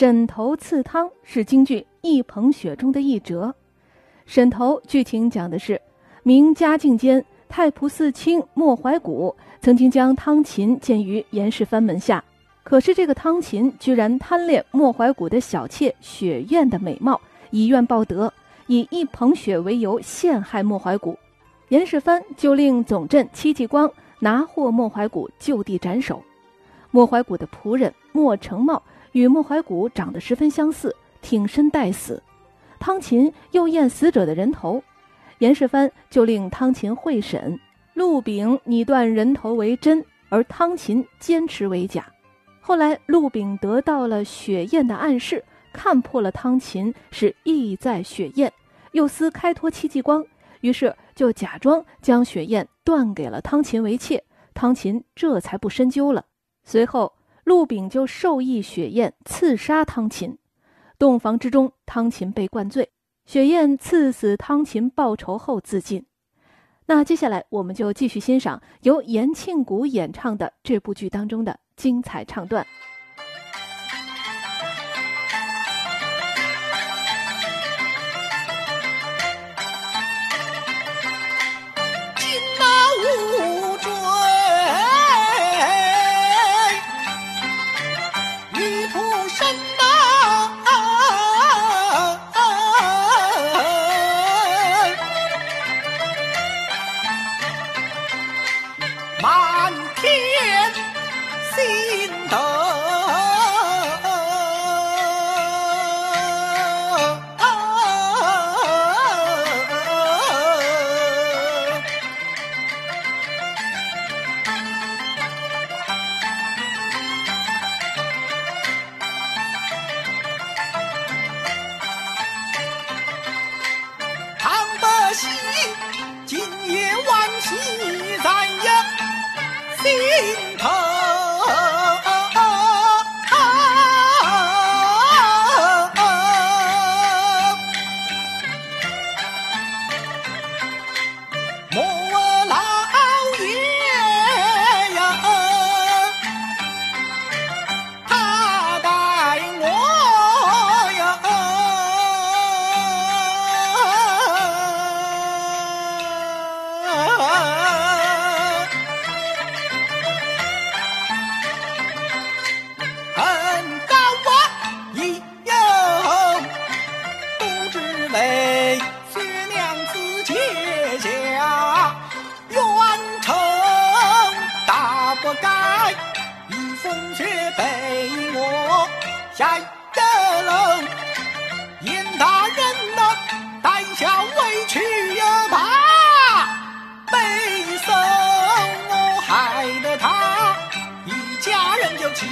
沈头刺汤是京剧《一捧雪》中的一折。沈头剧情讲的是，明嘉靖间，太仆寺卿莫怀古曾经将汤勤荐于严世蕃门下，可是这个汤勤居然贪恋莫怀古的小妾雪雁的美貌，以怨报德，以一捧雪为由陷害莫怀古。严世蕃就令总镇戚继光拿获莫怀古，就地斩首。莫怀古的仆人莫成茂。与莫怀古长得十分相似，挺身待死。汤勤又验死者的人头，严世蕃就令汤勤会审。陆炳拟断人头为真，而汤勤坚持为假。后来陆炳得到了雪雁的暗示，看破了汤勤是意在雪雁，又思开脱戚继光，于是就假装将雪雁断给了汤勤为妾。汤勤这才不深究了。随后。陆炳就授意雪雁刺杀汤勤，洞房之中，汤勤被灌醉，雪雁刺死汤勤报仇后自尽。那接下来我们就继续欣赏由延庆谷演唱的这部剧当中的精彩唱段。天心疼。me. 风雪被我晒得冷，严大人呐，胆小委屈又怕，背生我害得他，一家人就气。